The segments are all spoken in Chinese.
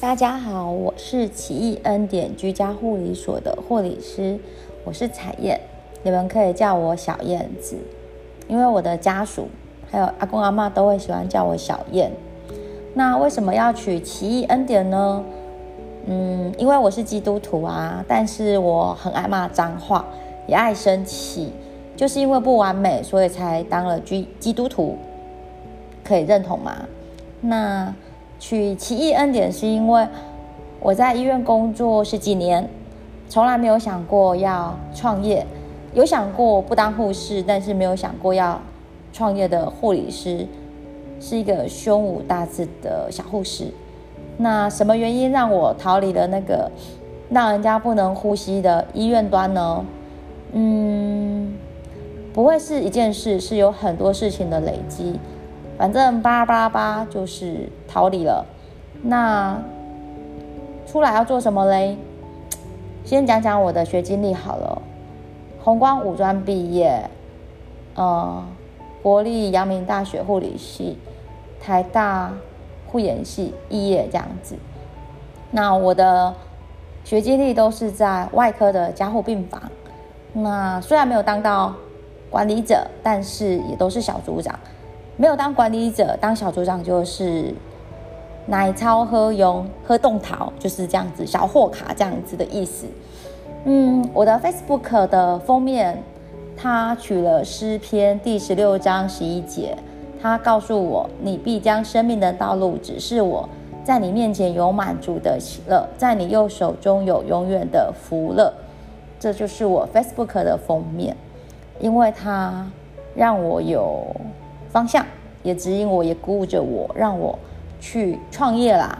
大家好，我是奇异恩典居家护理所的护理师，我是彩燕，你们可以叫我小燕子，因为我的家属还有阿公阿妈都会喜欢叫我小燕。那为什么要取奇异恩典呢？嗯，因为我是基督徒啊，但是我很爱骂脏话，也爱生气，就是因为不完美，所以才当了基基督徒，可以认同吗？那。取奇异恩典是因为我在医院工作十几年，从来没有想过要创业，有想过不当护士，但是没有想过要创业的护理师，是一个胸无大志的小护士。那什么原因让我逃离了那个让人家不能呼吸的医院端呢？嗯，不会是一件事，是有很多事情的累积。反正巴拉巴拉巴就是逃离了。那出来要做什么嘞？先讲讲我的学经历好了。宏光五专毕业，呃，国立阳明大学护理系，台大护眼系毕业这样子。那我的学经历都是在外科的加护病房。那虽然没有当到管理者，但是也都是小组长。没有当管理者，当小组长就是奶超喝用喝冻桃，就是这样子小货卡这样子的意思。嗯，我的 Facebook 的封面，他取了诗篇第十六章十一节，他告诉我：你必将生命的道路指示我，在你面前有满足的喜乐，在你右手中有永远的福乐。这就是我 Facebook 的封面，因为它让我有。方向也指引我，也鼓舞着我，让我去创业啦。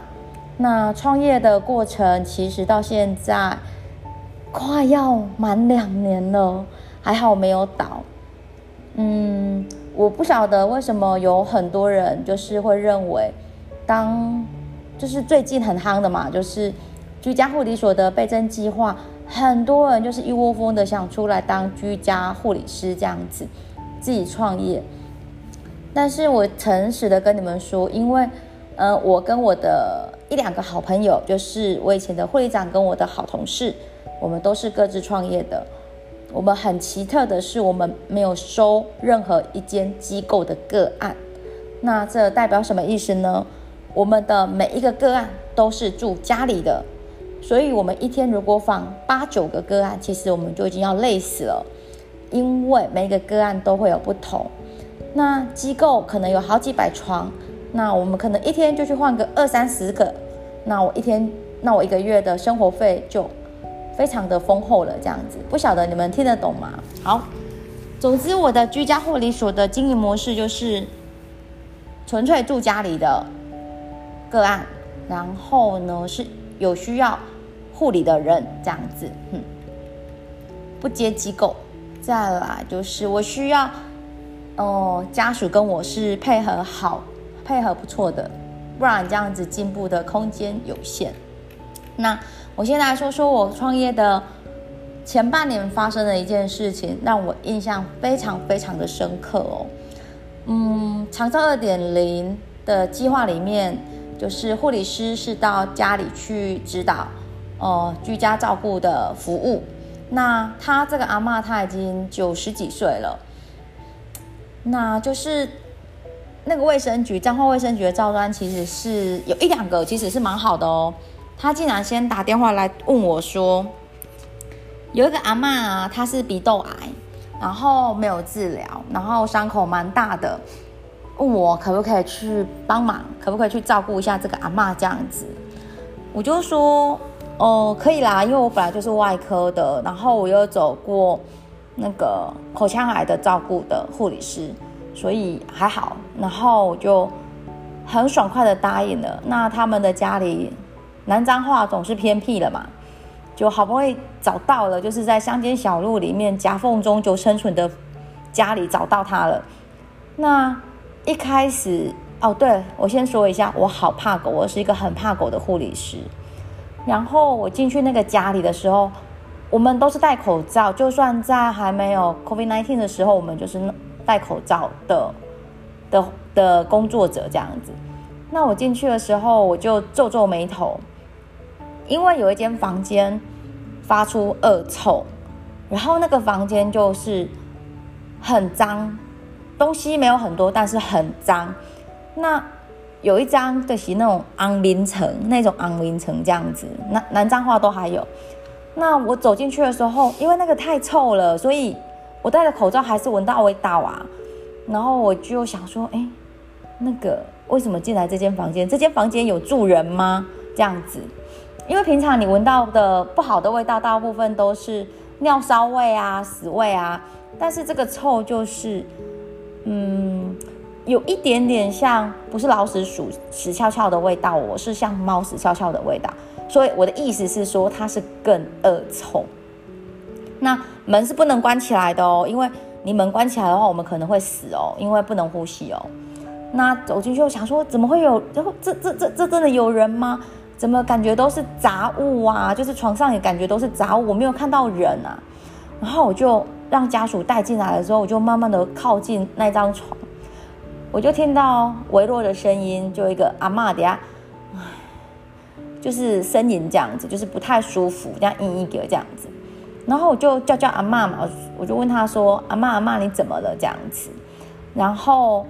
那创业的过程其实到现在快要满两年了，还好没有倒。嗯，我不晓得为什么有很多人就是会认为，当就是最近很夯的嘛，就是居家护理所的倍增计划，很多人就是一窝蜂的想出来当居家护理师这样子，自己创业。但是我诚实的跟你们说，因为，呃，我跟我的一两个好朋友，就是我以前的护理长跟我的好同事，我们都是各自创业的。我们很奇特的是，我们没有收任何一间机构的个案。那这代表什么意思呢？我们的每一个个案都是住家里的，所以我们一天如果访八九个个案，其实我们就已经要累死了，因为每一个个案都会有不同。那机构可能有好几百床，那我们可能一天就去换个二三十个，那我一天，那我一个月的生活费就非常的丰厚了。这样子，不晓得你们听得懂吗？好，总之我的居家护理所的经营模式就是纯粹住家里的个案，然后呢是有需要护理的人这样子，嗯，不接机构。再来就是我需要。哦，家属跟我是配合好，配合不错的，不然这样子进步的空间有限。那我先来说说我创业的前半年发生的一件事情，让我印象非常非常的深刻哦。嗯，长照二点零的计划里面，就是护理师是到家里去指导哦居家照顾的服务。那他这个阿妈，他已经九十几岁了。那就是那个卫生局，彰化卫生局的照单其实是有一两个，其实是蛮好的哦。他竟然先打电话来问我说，有一个阿妈啊，她是鼻窦癌，然后没有治疗，然后伤口蛮大的，问我可不可以去帮忙，可不可以去照顾一下这个阿妈这样子。我就说，哦，可以啦，因为我本来就是外科的，然后我又走过。那个口腔癌的照顾的护理师，所以还好，然后我就很爽快的答应了。那他们的家里南昌话总是偏僻了嘛，就好不容易找到了，就是在乡间小路里面夹缝中就生存的家里找到他了。那一开始哦，对我先说一下，我好怕狗，我是一个很怕狗的护理师。然后我进去那个家里的时候。我们都是戴口罩，就算在还没有 COVID-19 的时候，我们就是戴口罩的的的工作者这样子。那我进去的时候，我就皱皱眉头，因为有一间房间发出恶臭，然后那个房间就是很脏，东西没有很多，但是很脏。那有一张就是那种昂林层，那种昂林层这样子，南南彰化都还有。那我走进去的时候，因为那个太臭了，所以我戴着口罩还是闻到味道啊。然后我就想说，哎，那个为什么进来这间房间？这间房间有住人吗？这样子，因为平常你闻到的不好的味道，大部分都是尿骚味啊、屎味啊，但是这个臭就是，嗯。有一点点像，不是老鼠鼠屎翘翘的味道，我是像猫屎翘翘的味道，所以我的意思是说它是更恶臭。那门是不能关起来的哦，因为你门关起来的话，我们可能会死哦，因为不能呼吸哦。那走进去我想说，怎么会有？然后这这这这真的有人吗？怎么感觉都是杂物啊？就是床上也感觉都是杂物，我没有看到人啊。然后我就让家属带进来的时候，我就慢慢的靠近那张床。我就听到微弱的声音，就一个阿妈的呀，就是呻吟这样子，就是不太舒服，这样嘤嘤给这样子。然后我就叫叫阿妈嘛，我就问他说：“阿妈阿妈，你怎么了？”这样子。然后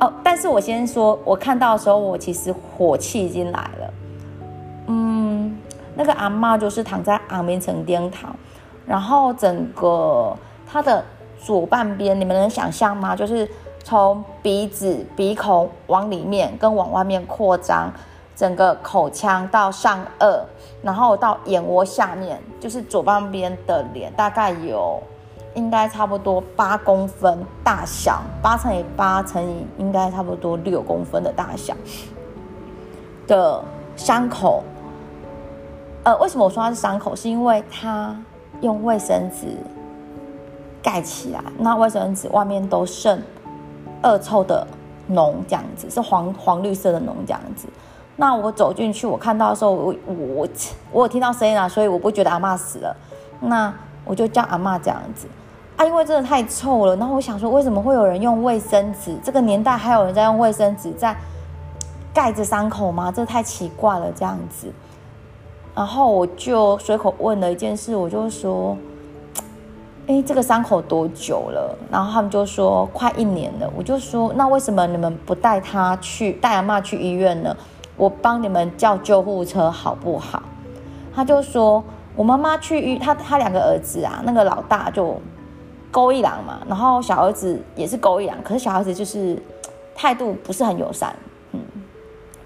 哦，但是我先说，我看到的时候，我其实火气已经来了。嗯，那个阿妈就是躺在昂明城颠躺，然后整个她的左半边，你们能想象吗？就是。从鼻子、鼻孔往里面跟往外面扩张，整个口腔到上颚，然后到眼窝下面，就是左半边的脸，大概有应该差不多八公分大小，八乘以八乘以应该差不多六公分的大小的伤口。呃，为什么我说它是伤口？是因为它用卫生纸盖起来，那卫生纸外面都剩。恶臭的脓这样子，是黄黄绿色的脓这样子。那我走进去，我看到的时候，我我我有听到声音啊，所以我不觉得阿妈死了。那我就叫阿妈这样子啊，因为真的太臭了。然后我想说，为什么会有人用卫生纸？这个年代还有人在用卫生纸在盖着伤口吗？这太奇怪了这样子。然后我就随口问了一件事，我就说。哎，这个伤口多久了？然后他们就说快一年了。我就说那为什么你们不带他去带阿妈去医院呢？我帮你们叫救护车好不好？他就说我妈妈去医，他他两个儿子啊，那个老大就勾一郎嘛，然后小儿子也是勾一郎，可是小儿子就是态度不是很友善。嗯，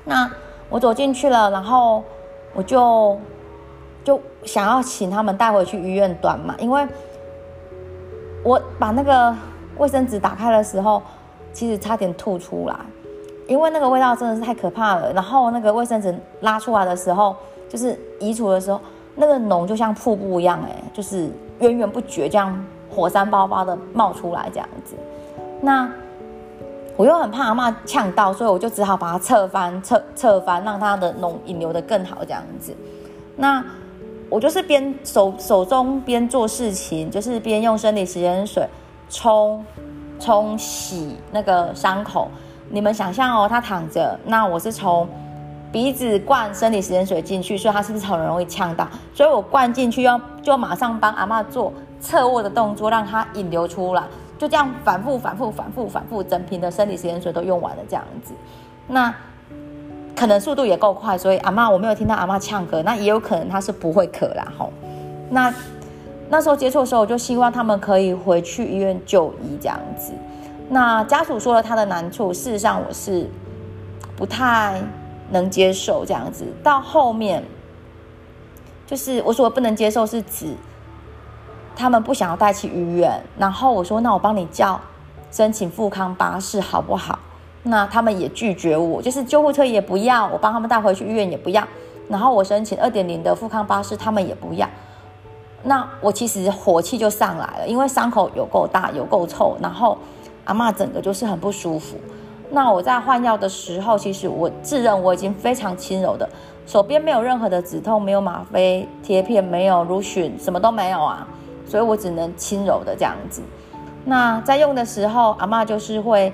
那我走进去了，然后我就就想要请他们带回去医院端嘛，因为。我把那个卫生纸打开的时候，其实差点吐出来，因为那个味道真的是太可怕了。然后那个卫生纸拉出来的时候，就是移除的时候，那个脓就像瀑布一样，哎，就是源源不绝这样火山爆发的冒出来这样子。那我又很怕阿妈呛到，所以我就只好把它侧翻、侧侧翻，让它的脓引流的更好这样子。那。我就是边手手中边做事情，就是边用生理食盐水冲冲洗那个伤口。你们想象哦，他躺着，那我是从鼻子灌生理食盐水进去，所以他是不是很容易呛到？所以我灌进去要就马上帮阿妈做侧卧的动作，让它引流出来，就这样反复反复反复反复，整瓶的生理食盐水都用完了这样子。那。可能速度也够快，所以阿妈我没有听到阿妈呛咳，那也有可能他是不会咳啦吼。那那时候接触的时候，我就希望他们可以回去医院就医这样子。那家属说了他的难处，事实上我是不太能接受这样子。到后面就是我说不能接受是指他们不想要带去医院，然后我说那我帮你叫申请富康巴士好不好？那他们也拒绝我，就是救护车也不要，我帮他们带回去医院也不要，然后我申请二点零的富康巴士，他们也不要。那我其实火气就上来了，因为伤口有够大，有够臭，然后阿妈整个就是很不舒服。那我在换药的时候，其实我自认我已经非常轻柔的，手边没有任何的止痛，没有吗啡贴片，没有乳眩，什么都没有啊，所以我只能轻柔的这样子。那在用的时候，阿妈就是会。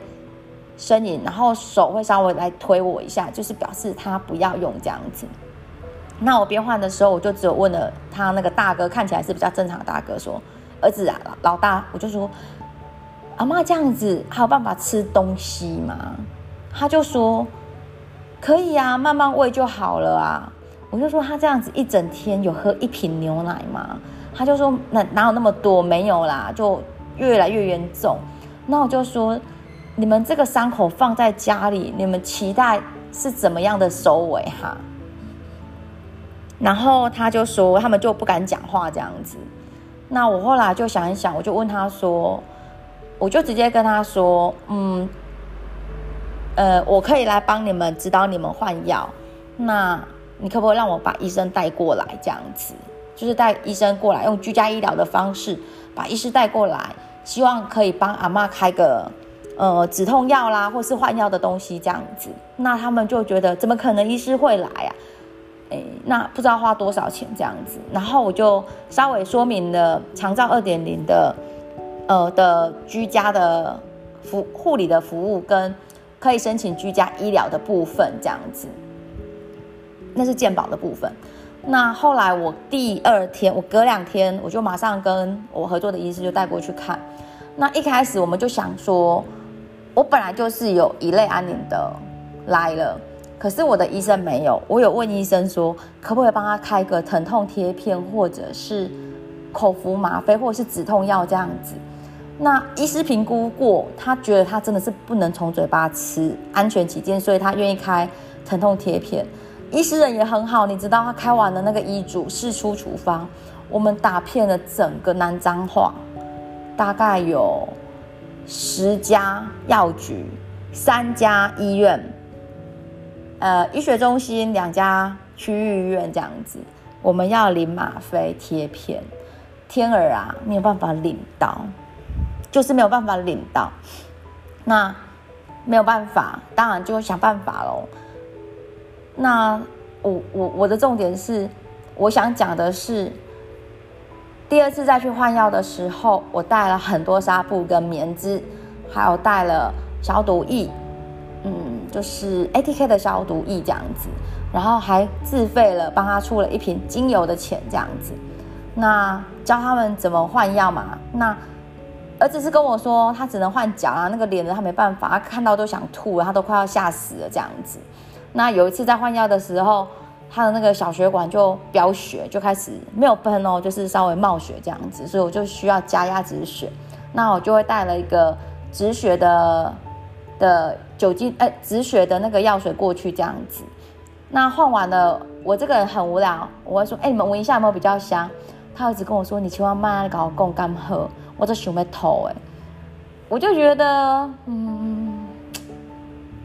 呻吟，然后手会稍微来推我一下，就是表示他不要用这样子。那我边换的时候，我就只有问了他那个大哥，看起来是比较正常的大哥，说：“儿子啊，老大，我就说，阿妈这样子还有办法吃东西吗？”他就说：“可以啊，慢慢喂就好了啊。”我就说：“他这样子一整天有喝一瓶牛奶吗？”他就说：“那哪有那么多？没有啦，就越来越严重。”那我就说：“你们这个伤口放在家里，你们期待是怎么样的收尾哈？”然后他就说，他们就不敢讲话这样子。那我后来就想一想，我就问他说，我就直接跟他说，嗯，呃，我可以来帮你们指导你们换药。那你可不可以让我把医生带过来？这样子，就是带医生过来，用居家医疗的方式把医师带过来，希望可以帮阿妈开个呃止痛药啦，或是换药的东西这样子。那他们就觉得，怎么可能医师会来啊？诶那不知道花多少钱这样子，然后我就稍微说明了长照二点零的，呃的居家的服护理的服务跟可以申请居家医疗的部分这样子，那是健保的部分。那后来我第二天，我隔两天我就马上跟我合作的医师就带过去看。那一开始我们就想说，我本来就是有一类安宁的来了。可是我的医生没有，我有问医生说，可不可以帮他开个疼痛贴片，或者是口服吗啡，或者是止痛药这样子。那医师评估过，他觉得他真的是不能从嘴巴吃，安全起见，所以他愿意开疼痛贴片。医师人也很好，你知道他开完了那个医嘱，释出处方，我们打遍了整个南彰化，大概有十家药局，三家医院。呃，医学中心两家区域医院这样子，我们要领吗啡贴片，天儿啊，没有办法领到，就是没有办法领到，那没有办法，当然就想办法喽。那我我我的重点是，我想讲的是，第二次再去换药的时候，我带了很多纱布跟棉织，还有带了消毒液。嗯，就是 ATK 的消毒液这样子，然后还自费了帮他出了一瓶精油的钱这样子。那教他们怎么换药嘛？那儿子是跟我说他只能换脚啊，那个脸的他没办法，他看到都想吐了，他都快要吓死了这样子。那有一次在换药的时候，他的那个小血管就飙血，就开始没有喷哦，就是稍微冒血这样子，所以我就需要加压止血。那我就会带了一个止血的。的酒精哎止血的那个药水过去这样子，那换完了，我这个人很无聊，我会说哎你们闻一下有没有比较香？他一直跟我说你千万慢搞共干喝，我这想要吐哎，我就觉得嗯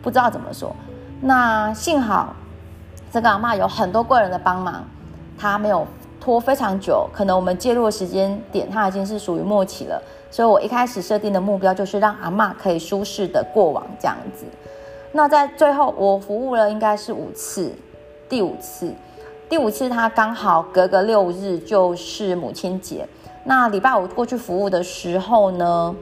不知道怎么说。那幸好这个阿妈有很多贵人的帮忙，她没有拖非常久，可能我们介入的时间点她已经是属于末期了。所以我一开始设定的目标就是让阿妈可以舒适的过往这样子。那在最后我服务了应该是五次，第五次，第五次他刚好隔个六日就是母亲节。那礼拜五过去服务的时候呢，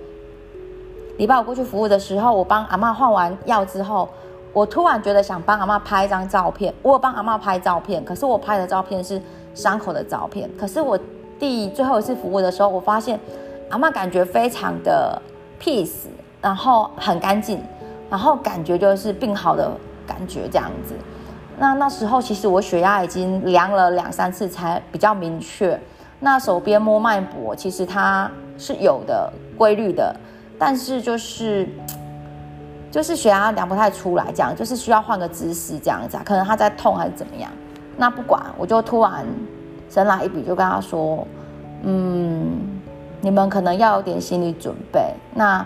礼拜五过去服务的时候，我帮阿妈换完药之后，我突然觉得想帮阿妈拍一张照片。我有帮阿妈拍照片，可是我拍的照片是伤口的照片。可是我第最后一次服务的时候，我发现。阿妈感觉非常的 peace，然后很干净，然后感觉就是病好的感觉这样子。那那时候其实我血压已经量了两三次才比较明确。那手边摸脉搏，其实它是有的规律的，但是就是就是血压量不太出来，这样就是需要换个姿势这样子，可能他在痛还是怎么样。那不管，我就突然神来一笔，就跟他说，嗯。你们可能要有点心理准备。那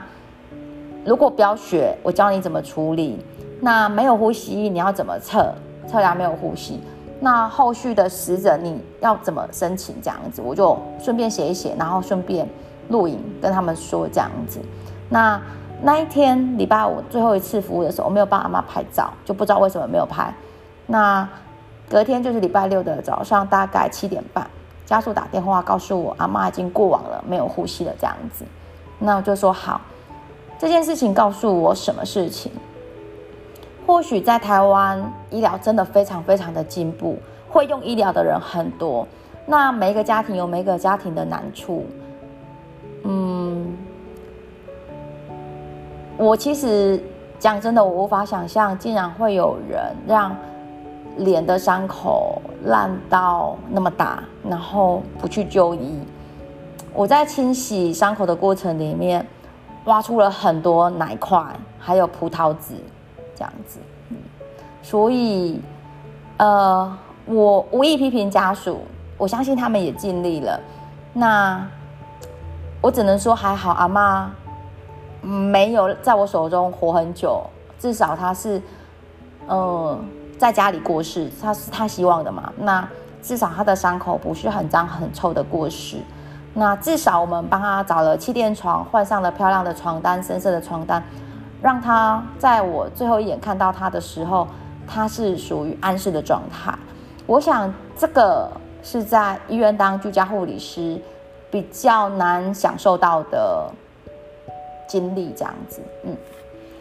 如果飙血，我教你怎么处理。那没有呼吸，你要怎么测？测量没有呼吸。那后续的死者你要怎么申请？这样子，我就顺便写一写，然后顺便录影跟他们说这样子。那那一天礼拜五最后一次服务的时候，我没有帮阿妈拍照，就不知道为什么没有拍。那隔天就是礼拜六的早上，大概七点半。家属打电话告诉我，阿妈已经过往了，没有呼吸了，这样子。那我就说好，这件事情告诉我什么事情？或许在台湾医疗真的非常非常的进步，会用医疗的人很多，那每一个家庭有每个家庭的难处。嗯，我其实讲真的，我无法想象，竟然会有人让脸的伤口烂到那么大，然后不去就医。我在清洗伤口的过程里面，挖出了很多奶块，还有葡萄籽，这样子。所以，呃，我无意批评家属，我相信他们也尽力了。那我只能说还好，阿妈没有在我手中活很久，至少她是，呃，在家里过世，她是她希望的嘛。那至少她的伤口不是很脏很臭的过世。那至少我们帮他找了气垫床，换上了漂亮的床单，深色的床单，让他在我最后一眼看到他的时候，他是属于安适的状态。我想这个是在医院当居家护理师比较难享受到的经历，这样子。嗯，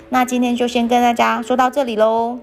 那今天就先跟大家说到这里喽。